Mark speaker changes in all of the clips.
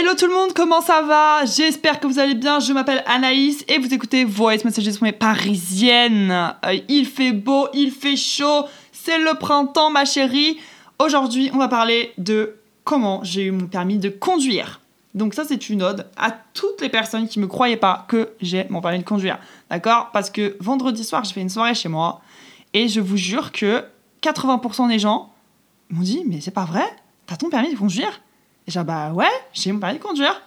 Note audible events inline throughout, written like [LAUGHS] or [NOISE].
Speaker 1: Hello tout le monde, comment ça va? J'espère que vous allez bien. Je m'appelle Anaïs et vous écoutez Voice Messages mes parisiennes. Euh, il fait beau, il fait chaud, c'est le printemps ma chérie. Aujourd'hui, on va parler de comment j'ai eu mon permis de conduire. Donc ça, c'est une ode à toutes les personnes qui me croyaient pas que j'ai mon permis de conduire. D'accord? Parce que vendredi soir, j'ai fait une soirée chez moi et je vous jure que 80% des gens m'ont dit mais c'est pas vrai? T'as ton permis de conduire? Et j'ai bah ouais, j'ai mon permis de conduire.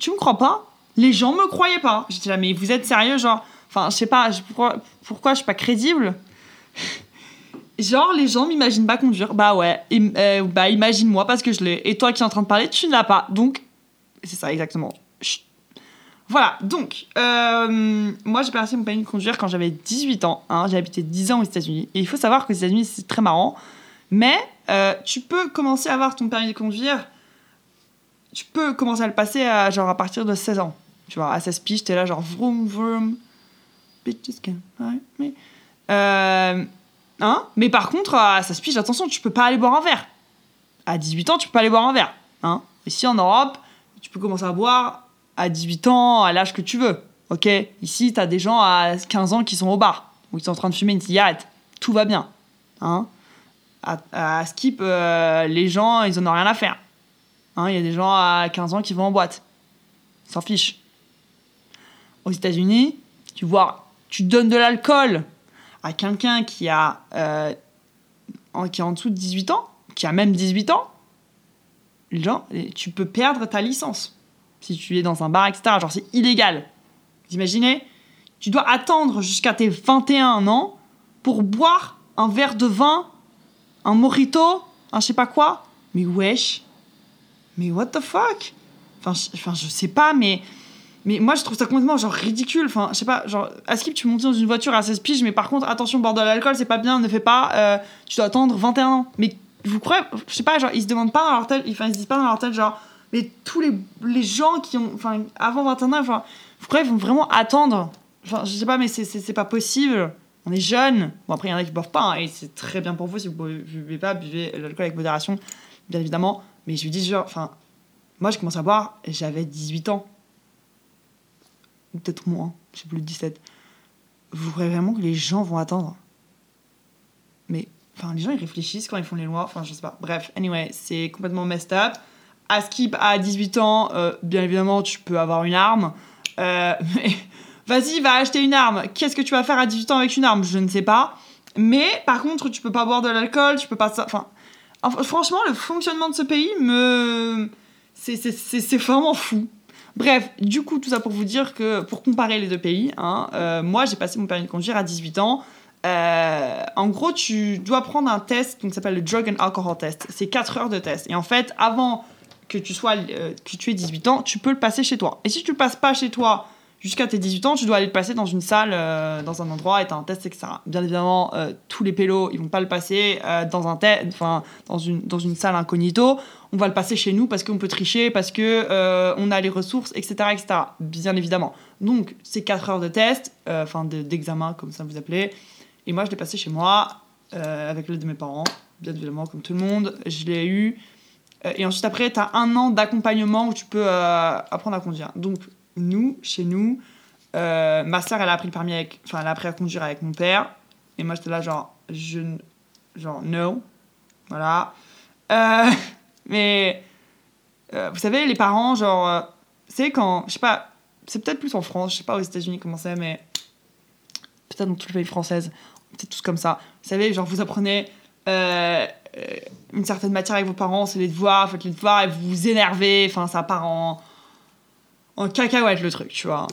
Speaker 1: Tu me crois pas? Les gens me croyaient pas. J'étais là mais vous êtes sérieux genre? Enfin, je sais pas, pourquoi, pourquoi je suis pas crédible? [LAUGHS] Genre, les gens m'imaginent pas conduire. Bah ouais, euh, bah imagine-moi parce que je l'ai. Et toi qui es en train de parler, tu ne l'as pas. Donc, c'est ça exactement. Voilà, donc, euh, moi j'ai passé mon permis de conduire quand j'avais 18 ans. Hein, j'ai habité 10 ans aux États-Unis. Et il faut savoir que les États-Unis, c'est très marrant. Mais euh, tu peux commencer à avoir ton permis de conduire. Tu peux commencer à le passer à, genre, à partir de 16 ans. Tu vois, à 16 piges, t'es là, genre, vroom, vroom. Euh, hein? Mais par contre, à 16 piges, attention, tu peux pas aller boire un verre. À 18 ans, tu peux pas aller boire un verre. Hein? Ici, en Europe, tu peux commencer à boire à 18 ans, à l'âge que tu veux. Ok? Ici, t'as des gens à 15 ans qui sont au bar, ou qui sont en train de fumer une cigarette. Tout va bien. Hein? À, Skip, euh, les gens, ils en ont rien à faire. Hein, il y a des gens à 15 ans qui vont en boîte. S'en fichent. Aux États-Unis, tu vois, tu donnes de l'alcool à quelqu'un qui a euh, qui est en dessous de 18 ans, qui a même 18 ans, gens, tu peux perdre ta licence si tu es dans un bar, etc. Genre, c'est illégal. Vous imaginez? Tu dois attendre jusqu'à tes 21 ans pour boire un verre de vin un mojito, un je sais pas quoi. Mais wesh, mais what the fuck? Enfin je, enfin, je sais pas, mais, mais moi je trouve ça complètement genre ridicule. Enfin, je sais pas, genre, à Skip, tu montes dans une voiture à 16 piges, mais par contre, attention, bord de l'alcool, c'est pas bien, ne fais pas, euh, tu dois attendre 21 ans. Mais vous croyez, je sais pas, genre, ils se demandent pas dans leur tête, enfin, ils se disent pas dans leur tête, genre, mais tous les, les gens qui ont, enfin, avant 21 ans, enfin, vous croyez, ils vont vraiment attendre? Enfin, je sais pas, mais c'est pas possible on est jeune. Bon, après, il y en a qui boivent pas, hein, et c'est très bien pour vous. Si vous buvez pas, buvez l'alcool avec modération, bien évidemment. Mais je lui dis, genre, enfin, moi, je commence à boire, j'avais 18 ans. Ou peut-être moins, je sais plus, 17. Vous croyez vraiment que les gens vont attendre? Mais, enfin, les gens, ils réfléchissent quand ils font les lois, enfin, je sais pas. Bref, anyway, c'est complètement messed up. À Skip, à 18 ans, euh, bien évidemment, tu peux avoir une arme. Euh, [LAUGHS] mais Vas-y, va acheter une arme. Qu'est-ce que tu vas faire à 18 ans avec une arme? Je ne sais pas. Mais par contre, tu peux pas boire de l'alcool, tu peux pas. Enfin, franchement, le fonctionnement de ce pays me. C'est vraiment fou. Bref, du coup, tout ça pour vous dire que pour comparer les deux pays, hein, euh, moi j'ai passé mon permis de conduire à 18 ans. Euh, en gros, tu dois prendre un test qui s'appelle le Drug and Alcohol Test. C'est 4 heures de test. Et en fait, avant que tu sois euh, que tu aies 18 ans, tu peux le passer chez toi. Et si tu le passes pas chez toi jusqu'à tes 18 ans, tu dois aller le passer dans une salle, euh, dans un endroit, et t'as un test, etc. Bien évidemment, euh, tous les pélos, ils vont pas le passer euh, dans un enfin dans une dans une salle incognito. On va le passer chez nous parce qu'on peut tricher, parce que on a les ressources, etc., etc. Bien évidemment. Donc c'est 4 heures de test, enfin d'examen comme ça vous appelez. Et moi, je l'ai passé chez moi avec l'aide de mes parents, bien évidemment comme tout le monde. Je l'ai eu. et ensuite après, tu as un an d'accompagnement où tu peux apprendre à conduire. Donc nous, chez nous, euh, ma soeur, elle a appris le permis avec. Enfin, elle a appris à conduire avec mon père. Et moi, j'étais là, genre, je. Genre, no. Voilà. Euh, [LAUGHS] mais. Euh, vous savez, les parents, genre. c'est quand. Je sais pas. C'est peut-être plus en France, je sais pas aux États-Unis comment c'est, mais. Peut-être dans toutes les pays françaises. C'est tous comme ça. Vous savez, genre, vous apprenez. une certaine matière avec vos parents, c'est les devoirs, faites les devoirs et vous vous énervez, enfin ça part en, en cacahuète le truc, tu vois.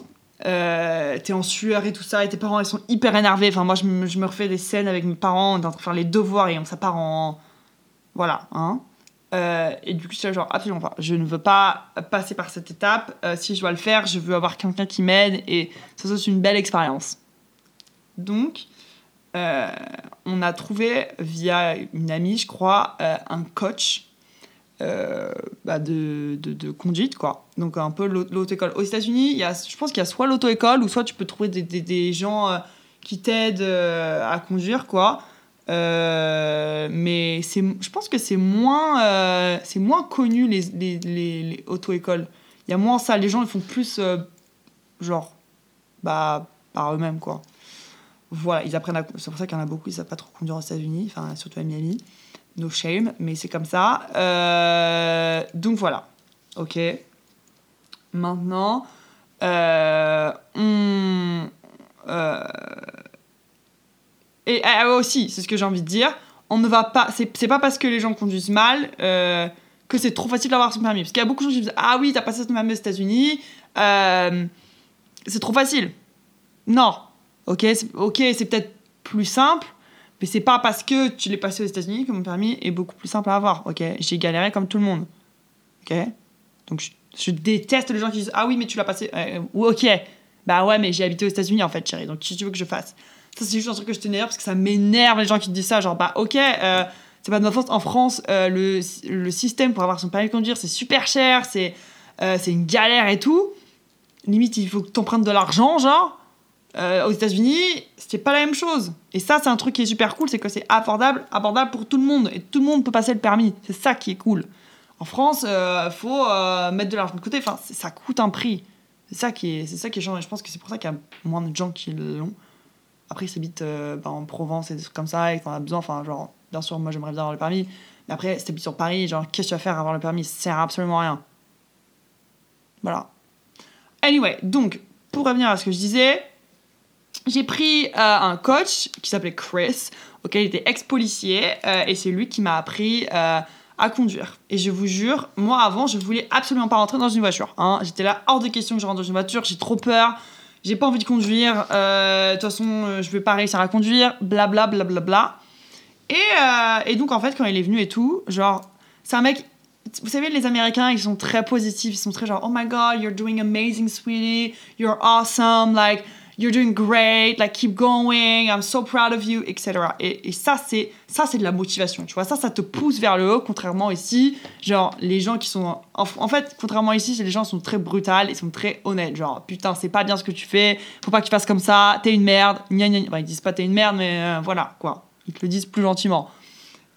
Speaker 1: Euh, t'es en sueur et tout ça, et tes parents ils sont hyper énervés. Enfin, moi je me, je refais des scènes avec mes parents, on est en train de faire les devoirs et ça part en. Voilà, hein. Euh, et du coup, c'est genre absolument pas. Je ne veux pas passer par cette étape. Euh, si je dois le faire, je veux avoir quelqu'un qui m'aide et ça, c'est une belle expérience. Donc, on a trouvé via une amie, je crois, un coach euh, bah de, conduite, quoi. Donc un peu l'auto-école. Aux États-Unis, je pense qu'il y a soit l'auto-école ou soit tu peux trouver des, gens euh, qui t'aident euh, à conduire, quoi. Mais je pense que c'est moins, moins connu les, les, les, les auto-écoles. Il y a moins ça. Les gens, ils font plus, genre, bah, par eux-mêmes, quoi. Voilà, ils apprennent à... C'est pour ça qu'il y en a beaucoup, ils savent pas trop conduire aux États-Unis, enfin, surtout à Miami. No shame, mais c'est comme ça. Euh, donc voilà. Ok. Maintenant, euh, on. euh, et euh, aussi, c'est ce que j'ai envie de dire, on ne va pas. C'est pas parce que les gens conduisent mal que c'est trop facile d'avoir son permis. Parce qu'il y a beaucoup de gens qui disent Ah oui, t'as passé ton permis aux États-Unis, c'est trop facile. Non. Ok, ok, c'est peut-être plus simple, mais c'est pas parce que tu l'es passé aux États-Unis que mon permis est beaucoup plus simple à avoir. Ok, j'ai galéré comme tout le monde. Ok, donc je, déteste les gens qui disent Ah oui, mais tu l'as passé. Euh, ou ok, bah ouais, mais j'ai habité aux États-Unis en fait, chérie. Donc qu'est-ce que tu veux que je fasse Ça, c'est juste un truc que je t'énerve parce que ça m'énerve les gens qui te disent ça. Genre, bah ok, euh, c'est pas de ma faute. En France, euh, le, le système pour avoir son permis de conduire, c'est super cher, c'est c'est une galère et tout. Limite, il faut que t'empruntes de l'argent, genre. Euh, aux États-Unis, c'était pas la même chose. Et ça, c'est un truc qui est super cool, c'est que c'est abordable, abordable pour tout le monde. Et tout le monde peut passer le permis. C'est ça qui est cool. En France, il faut euh, mettre de l'argent de côté. Enfin, ça coûte un prix. C'est ça qui est, c'est ça qui est chiant. Et je pense que c'est pour ça qu'il y a moins de gens qui l'ont. Après, ils habitent euh, bah, en Provence et des trucs comme ça, et t'en as besoin. Enfin, genre, bien sûr, moi, j'aimerais bien avoir le permis. Mais après, si t'habites sur Paris, genre, qu'est-ce que tu vas faire à avoir le permis? Ça sert à absolument rien. Voilà. Anyway, donc, pour revenir à ce que je disais, j'ai pris euh, un coach qui s'appelait Chris, auquel il était ex-policier, euh, et c'est lui qui m'a appris euh, à conduire. Et je vous jure, moi avant, je voulais absolument pas rentrer dans une voiture. hein. J'étais là, hors de question que je rentre dans une voiture, j'ai trop peur, j'ai pas envie de conduire, de toute façon, je vais pas réussir à conduire, blabla, blabla, bla. Et, euh, et donc, en fait, quand il est venu et tout, genre, c'est un mec. Vous savez, les Américains, ils sont très positifs, ils sont très genre, oh my god, you're doing amazing, sweetie, you're awesome, like, you're doing great, like, keep going, I'm so proud of you, etc. Et, ça, c'est ça c'est de la motivation, tu vois, ça, ça te pousse vers le haut, contrairement ici, genre, les gens qui sont. En, fait, contrairement ici, les gens sont très brutales, ils sont très honnêtes, genre, putain, c'est pas bien ce que tu fais, faut pas que tu fasses comme ça, t'es une merde, gna gna ils disent pas t'es une merde, mais euh, voilà, quoi. Ils te le disent plus gentiment.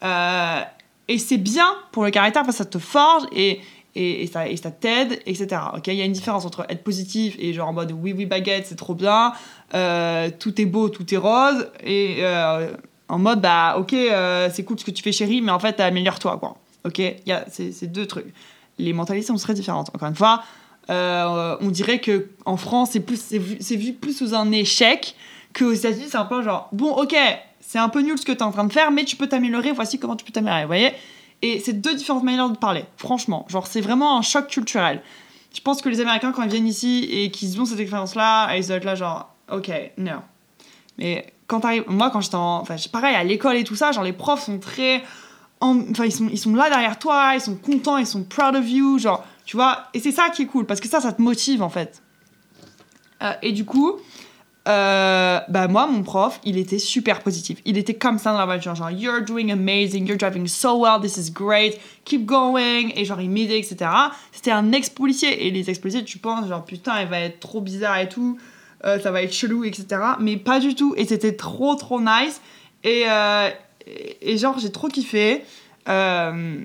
Speaker 1: Euh, et c'est bien pour le caractère parce que ça te forge et, et, et ça, et ça t'aide, etc. Ok, il y a une différence entre être positif et genre en mode oui, oui, baguette, c'est trop bien, euh, tout est beau, tout est rose, et euh, en mode bah ok, euh, c'est cool ce que tu fais, chérie, mais en fait, améliore-toi, quoi. Ok, il y a ces ces deux trucs. Les mentalités sont très différentes. Encore une fois, on dirait que en France, c'est plus, c'est vu, plus sous un échec qu'aux États-Unis, c'est un peu genre bon, ok, c'est un peu nul ce que tu es en train de faire, mais tu peux t'améliorer. Voici comment tu peux t'améliorer. Voyez? Et c'est deux différentes manières de parler. Franchement, genre c'est vraiment un choc culturel. Je pense que les Américains quand ils viennent ici et qu'ils ont cette expérience-là, ils doivent être là genre ok, non. Mais quand t'arrives, moi quand j'étais en, enfin pareil à l'école et tout ça, genre les profs sont très, en- enfin ils sont, ils sont là derrière toi, ils sont contents, ils sont proud of you, genre tu vois. Et c'est ça qui est cool parce que ça, ça te motive en fait. Euh, et du coup, euh, bah moi, mon prof, il était super positif. Il était comme ça dans la voiture, genre You're doing amazing, you're driving so well, this is great, keep going. Et genre il m'aidait, etc. C'était un ex-policier. Et les ex-policiers, tu penses, genre putain, il va être trop bizarre et tout, euh, ça va être chelou, etc. Mais pas du tout. Et c'était trop, trop nice. Et, euh, et genre, j'ai trop kiffé. Euh,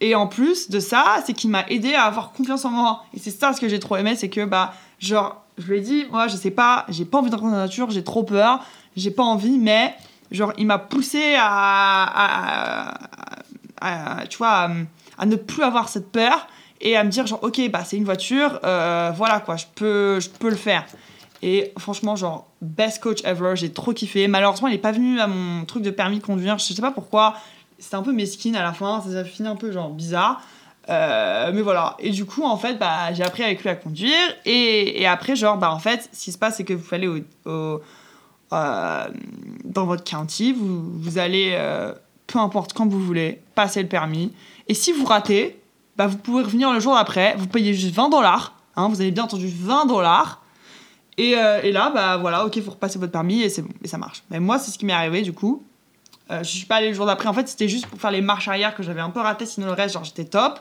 Speaker 1: et en plus de ça, c'est qu'il m'a aidé à avoir confiance en moi. Et c'est ça ce que j'ai trop aimé, c'est que, bah, genre, je lui ai dit, moi, je sais pas, j'ai pas envie d'entrer dans la nature, j'ai trop peur, j'ai pas envie, mais, genre, il m'a poussé à, à, à- à- tu vois, à ne plus avoir cette peur et à me dire, genre, ok, bah, c'est une voiture, euh, voilà, quoi, je peux, je peux le faire. Et franchement, genre, best coach ever, j'ai trop kiffé. Malheureusement, il est pas venu à mon truc de permis de conduire, je sais pas pourquoi. C'était un peu mesquine à la fin, ça a fini un peu genre bizarre. Euh, mais voilà. Et du coup, en fait, bah, j'ai appris avec lui à conduire. Et, après, genre, bah, en fait, ce qui se passe, c'est que vous allez au, euh, dans votre county, vous, allez, euh, peu importe quand vous voulez, passer le permis. Et si vous ratez, bah, vous pouvez revenir le jour d'après, vous payez juste 20 dollars. Hein, vous avez bien entendu 20 dollars. Et, et là, bah voilà, ok, vous repassez votre permis et c'est bon, et ça marche. Mais moi, c'est ce qui m'est arrivé du coup. Euh, je suis pas allée le jour d'après. En fait, c'était juste pour faire les marches arrière que j'avais un peu raté, sinon le reste, genre, j'étais top.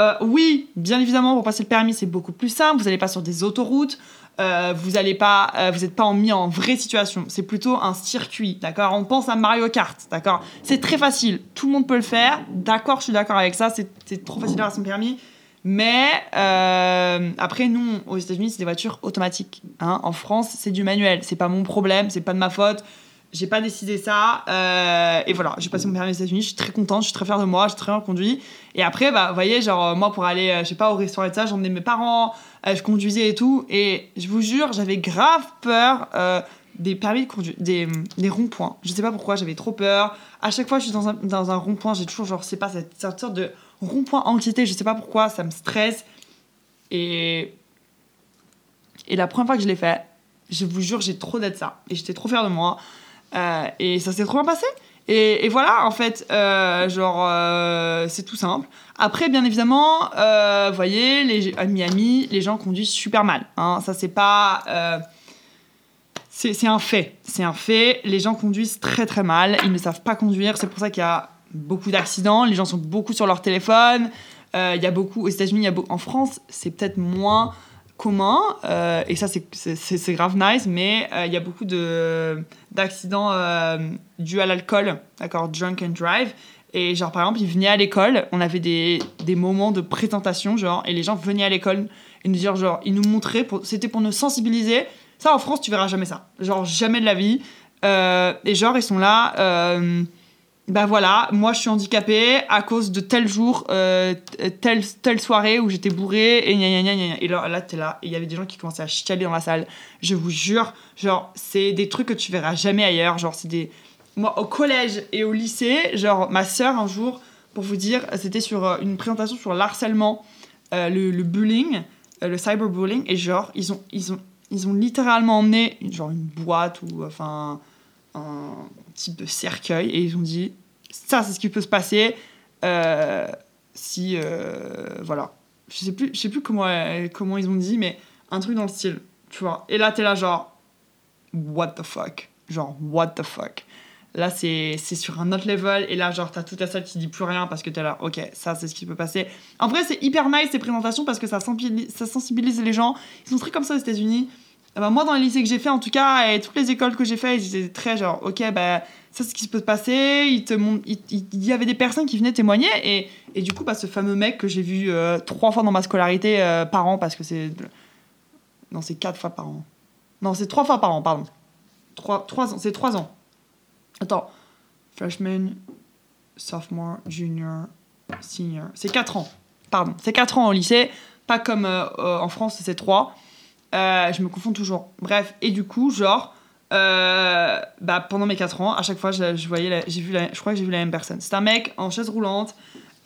Speaker 1: Euh, oui, bien évidemment, pour passer le permis, c'est beaucoup plus simple. Vous n'allez pas sur des autoroutes. Euh, vous n'allez pas, euh, vous n'êtes pas mis en vraie situation. C'est plutôt un circuit, d'accord? On pense à Mario Kart, d'accord? C'est très facile. Tout le monde peut le faire. D'accord, je suis d'accord avec ça. C'est trop facile d'avoir son permis. Mais après, nous, aux États-Unis, c'est des voitures automatiques. Hein. en France, c'est du manuel. C'est pas mon problème. C'est pas de ma faute j'ai pas décidé ça. Euh, et voilà, j'ai passé mon permis aux États-Unis, je suis très contente, je suis très fière de moi, j'ai très bien conduit. Et après, bah, vous voyez, genre, euh, moi, pour aller, euh, je sais pas, au restaurant et ça, j'emmenais mes parents, je conduisais et tout. Et je vous jure, j'avais grave peur des permis de conduire, des, des ronds-points. Je sais pas pourquoi, j'avais trop peur. À chaque fois je suis dans un, dans un rond-point, j'ai toujours, genre, sais pas, cette, cette sorte de rond-point anxiété, je sais pas pourquoi, ça me stresse. Et. Et la première fois que je l'ai fait, je vous jure, j'ai trop d'être ça. Et j'étais trop fière de moi. Euh, et ça s'est trop bien passé. Et, voilà, en fait, euh, genre, euh, c'est tout simple. Après, bien évidemment, vous voyez, à Miami, les gens conduisent super mal. Hein. Ça, c'est pas. c'est un fait. C'est un fait. Les gens conduisent très très mal. Ils ne savent pas conduire. C'est pour ça qu'il y a beaucoup d'accidents. Les gens sont beaucoup sur leur téléphone. Il y a beaucoup. Aux États-Unis, il y a beaucoup. En France, c'est peut-être moins commun, euh, et ça c'est grave nice, mais euh, il y a beaucoup d'accidents euh, dus à l'alcool, d'accord, drunk and drive. Et genre par exemple, ils venaient à l'école, on avait des, des, moments de présentation, genre, et les gens venaient à l'école et nous dire, genre, ils nous montraient, c'était pour nous sensibiliser. Ça en France, tu verras jamais ça, genre jamais de la vie. et genre, ils sont là ben voilà, moi je suis handicapée à cause de tel jour, euh, telle, soirée où j'étais bourrée et gna gna gna Et là, là t'es là, et il y avait des gens qui commençaient à chialer dans la salle. Je vous jure, genre, c'est des trucs que tu verras jamais ailleurs. Genre, c'est des. Moi, au collège et au lycée, genre, ma sœur, un jour, pour vous dire, c'était sur euh, une présentation sur l'harcèlement, euh, le, le, bullying, le cyberbullying, et genre, ils ont, ils ont, ils ont littéralement emmené, genre, une boîte ou, enfin, un type de cercueil et ils ont dit ça c'est ce qui peut se passer euh, si euh, voilà. Je sais plus je sais plus comment comment ils ont dit mais un truc dans le style tu vois. Et là t'es là genre what the fuck? Genre what the fuck? Là c'est sur un autre level et là genre t'as toute la salle qui dit plus rien parce que t'es là ok ça c'est ce qui peut passer. En vrai c'est hyper nice ces présentations parce que ça sensibilise, ça sensibilise les gens. Ils sont très comme ça aux États-Unis bah, moi, dans les lycées que j'ai fait, en tout cas, et toutes les écoles que j'ai fait, ils très genre, ok, bah, ça, c'est ce qui peut se passer. Il, te, il, y avait des personnes qui venaient témoigner. Et, et du coup, bah, ce fameux mec que j'ai vu euh, trois fois dans ma scolarité euh, par an, parce que c'est. Non, c'est quatre fois par an. Non, c'est trois fois par an, pardon. Trois, trois ans, c'est trois ans. Attends. Freshman, sophomore, junior, senior. C'est quatre ans. Pardon. C'est quatre ans au lycée. Pas comme euh, en France, c'est trois. Euh, je me confonds toujours. Bref, et du coup, genre, euh, bah, pendant mes 4 ans, à chaque fois, je, voyais, j'ai vu, je crois que j'ai vu la même personne. C'est un mec en chaise roulante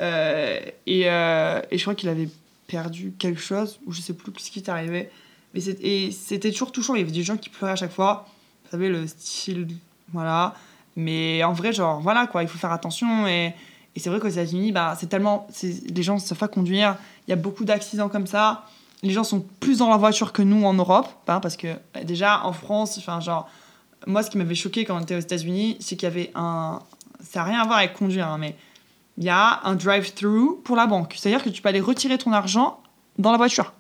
Speaker 1: euh, et, et, je crois qu'il avait perdu quelque chose ou je sais plus ce qui est arrivé. Mais c'était toujours touchant. Il y avait des gens qui pleuraient à chaque fois. Vous savez, le style, voilà. Mais en vrai, genre, voilà quoi, il faut faire attention. Et, et c'est vrai qu'aux États-Unis, bah, c'est tellement. Les gens ne savent pas conduire. Il y a beaucoup d'accidents comme ça les gens sont plus dans la voiture que nous en Europe, hein, parce que déjà en France, enfin genre, moi ce qui m'avait choqué quand on était aux États-Unis, c'est qu'il y avait un, ça n'a rien à voir avec conduire, hein, mais il y a un drive-thru pour la banque, c'est-à-dire que tu peux aller retirer ton argent dans la voiture.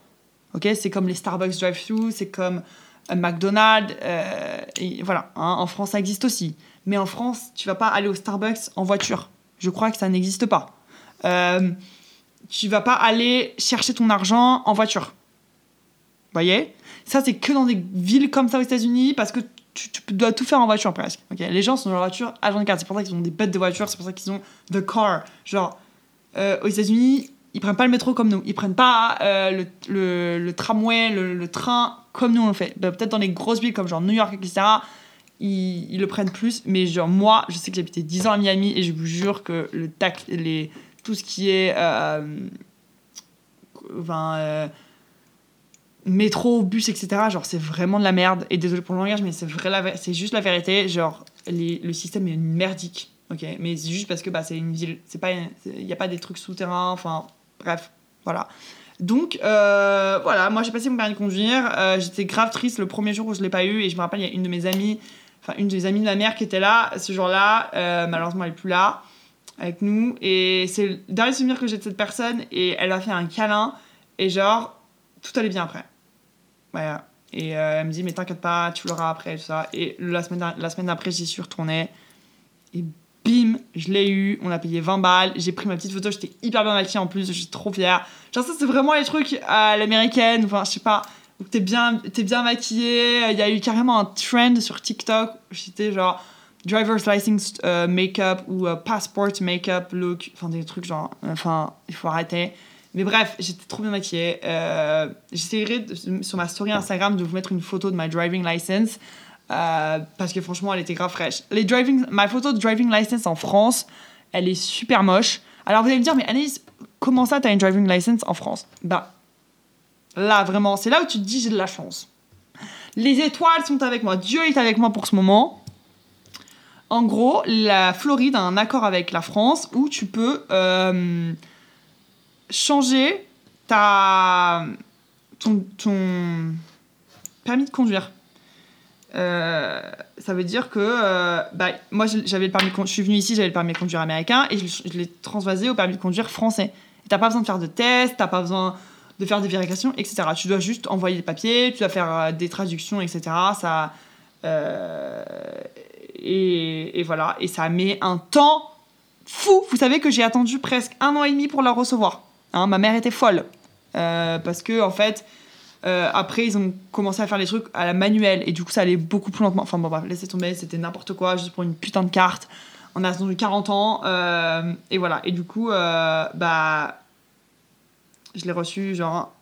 Speaker 1: Ok, c'est comme les Starbucks drive-thru, c'est comme un McDonald's, euh, voilà. Hein, en France, ça existe aussi. Mais en France, tu vas pas aller au Starbucks en voiture. Je crois que ça n'existe pas. Euh, tu vas pas aller chercher ton argent en voiture. Voyez? Ça, c'est que dans des villes comme ça aux États-Unis parce que tu, dois tout faire en voiture presque. Les gens sont dans leur voiture à 24. C'est pour ça qu'ils ont des bêtes de voiture, c'est pour ça qu'ils ont the car. Genre, euh, aux États-Unis, ils prennent pas le métro comme nous. Ils prennent pas euh, le, le, tramway, le, train comme nous on le fait. Bah, peut-être dans les grosses villes comme genre New York, etc. Ils, ils, le prennent plus. Mais genre, moi, je sais que j'habitais 10 ans à Miami et je vous jure que le tac, les tout ce qui est euh, euh, métro, bus, etc. Genre, c'est vraiment de la merde. Et désolé pour le langage, mais c'est vrai, c'est juste la vérité. Genre, le système est merdique. Ok, mais c'est juste parce que bah, c'est une ville, c'est pas, il n'y a pas des trucs souterrains. Enfin, bref, voilà. Donc euh, voilà, moi j'ai passé mon permis de conduire. J'étais grave triste le premier jour où je l'ai pas eu et je me rappelle il y a une de mes amies, enfin une des amies de ma mère qui était là ce jour-là. malheureusement elle est plus là. Avec nous. Et c'est le dernier souvenir que j'ai de cette personne. Et elle m'a fait un câlin. Et genre, tout allait bien après. Voilà. Et euh, elle me dit, mais t'inquiète pas, tu l'auras après, tout ça. Et la semaine, la semaine d'après, j'y suis retournée. Et bim, je l'ai eu. On a payé 20 balles. J'ai pris ma petite photo. J'étais hyper bien maquillée en plus. Je suis trop fière. Genre, ça, c'est vraiment les trucs à l'américaine. Enfin, je sais pas. T'es bien, bien maquillée. Il y a eu carrément un trend sur TikTok. J'étais genre driver's license euh, make-up ou euh, passport make-up look. Enfin, des trucs genre. Enfin, il faut arrêter. Mais bref, j'étais trop bien maquillée. Euh, J'essaierai sur ma story Instagram de vous mettre une photo de ma driving license. euh, parce que franchement, elle était grave fraîche. Les driving, ma photo de driving license en France, elle est super moche. Alors vous allez me dire, mais Anaïs, comment ça, t'as une driving license en France? Bah, là, vraiment, c'est là où tu te dis, j'ai de la chance. Les étoiles sont avec moi. Dieu est avec moi pour ce moment. En gros, la Floride a un accord avec la France où tu peux euh, changer ta, ton, permis de conduire. Euh, ça veut dire que euh, bah, moi j'avais le permis je suis venue ici j'avais le permis de conduire américain et je, l'ai transvasé au permis de conduire français. T'as pas besoin de faire de tests t'as pas besoin de faire des vérifications etc tu dois juste envoyer les papiers tu dois faire des traductions etc ça et, voilà et ça met un temps fou vous savez que j'ai attendu presque un an et demi pour la recevoir Hein, ma mère était folle Euh, parce que en fait euh, après, ils ont commencé à faire les trucs à la manuelle et du coup, ça allait beaucoup plus lentement. Enfin, bon, bref, laissez tomber, c'était n'importe quoi, juste pour une putain de carte. On a attendu 40 ans euh, et voilà. Et du coup, bah, je l'ai reçu genre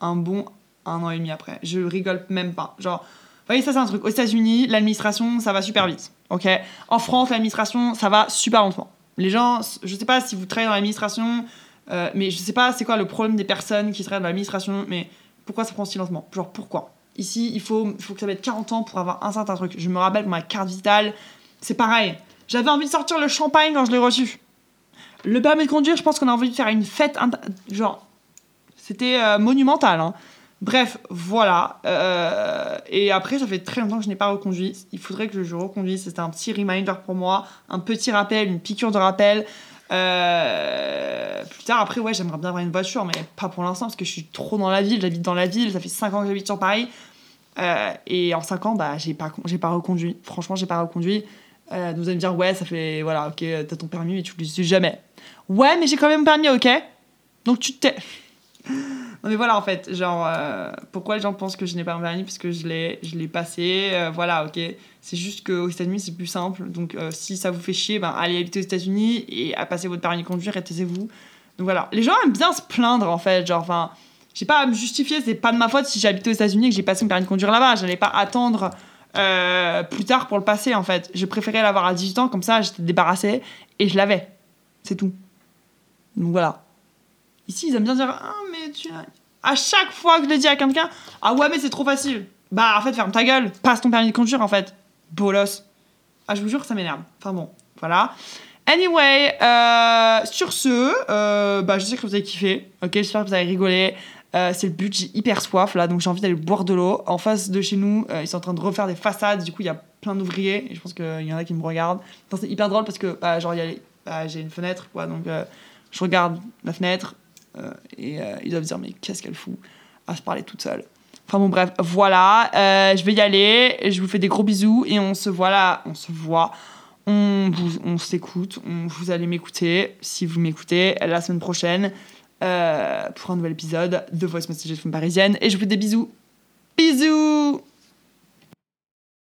Speaker 1: un bon un an et demi après. Je rigole même pas. Genre, voyez, ça, c'est un truc. Aux États-Unis, l'administration, ça va super vite. Ok? En France, l'administration, ça va super lentement. Les gens, je sais pas si vous travaillez dans l'administration, euh, mais je sais pas c'est quoi le problème des personnes qui travaillent dans l'administration, mais pourquoi ça prend si lentement? Genre pourquoi? Ici, il faut, faut que ça mette 40 ans pour avoir un certain truc. Je me rappelle ma carte vitale, c'est pareil. J'avais envie de sortir le champagne quand je l'ai reçu. Le permis de conduire, je pense qu'on a envie de faire une fête, genre, c'était euh, monumental. hein. Bref, voilà. Euh, et après, ça fait très longtemps que je n'ai pas reconduit. Il faudrait que je reconduise. C'était un petit reminder pour moi, un petit rappel, une piqûre de rappel. Euh, plus tard, après, ouais, j'aimerais bien avoir une voiture, mais pas pour l'instant parce que je suis trop dans la ville. J'habite dans la ville, ça fait 5 ans que j'habite sur Paris. Euh, et en 5 ans, bah, j'ai pas, j'ai pas reconduit. Franchement, j'ai pas reconduit. Euh, vous allez me dire, ouais, ça fait, voilà, ok, t'as ton permis, mais tu l'utilises jamais. Ouais, mais j'ai quand même permis, ok? Donc tu te tais. [LAUGHS] Non mais voilà en fait, genre euh, pourquoi les gens pensent que je n'ai pas mon permis parce que je l'ai je l'ai passé, euh, voilà ok. C'est juste qu'aux États-Unis c'est plus simple, donc euh, si ça vous fait chier, ben allez habiter aux États-Unis et à passer votre permis de conduire et taisez-vous. Donc voilà, les gens aiment bien se plaindre en fait, genre enfin, j'ai pas à me justifier, c'est pas de ma faute si habité aux États-Unis et que j'ai passé mon permis de conduire là-bas, j'allais pas attendre plus tard pour le passer en fait. Je préférais l'avoir à 18 ans comme ça, j'étais débarrassée et je l'avais, c'est tout. Donc voilà. Ici, ils aiment bien dire Ah, mais tu as. À chaque fois que je le dis à quelqu'un Ah ouais, mais c'est trop facile. Bah, en fait, ferme ta gueule. Passe ton permis de conduire, en fait. Bolos. Ah, je vous jure ça m'énerve. Enfin bon, voilà. Anyway, euh, sur ce, euh, bah, je sais que vous avez kiffé. Ok, j'espère que vous avez rigolé. Euh, c'est le but, j'ai hyper soif là, donc j'ai envie d'aller boire de l'eau. En face de chez nous, ils sont en train de refaire des façades, du coup il y a plein d'ouvriers, et je pense qu'il y en a qui me regardent. Enfin, c'est hyper drôle parce que bah, genre, y a bah, j'ai une fenêtre, quoi, donc je regarde la fenêtre, et euh, ils doivent se dire mais qu'est-ce qu'elle fout à se parler toute seule? Enfin bon bref, voilà, euh, je vais y aller, je vous fais des gros bisous et on se voit là, on se voit, on, on s'écoute, on, vous allez m'écouter si vous m'écoutez la semaine prochaine euh, pour un nouvel épisode de Voice Messages from Parisienne et je vous fais des bisous. Bisous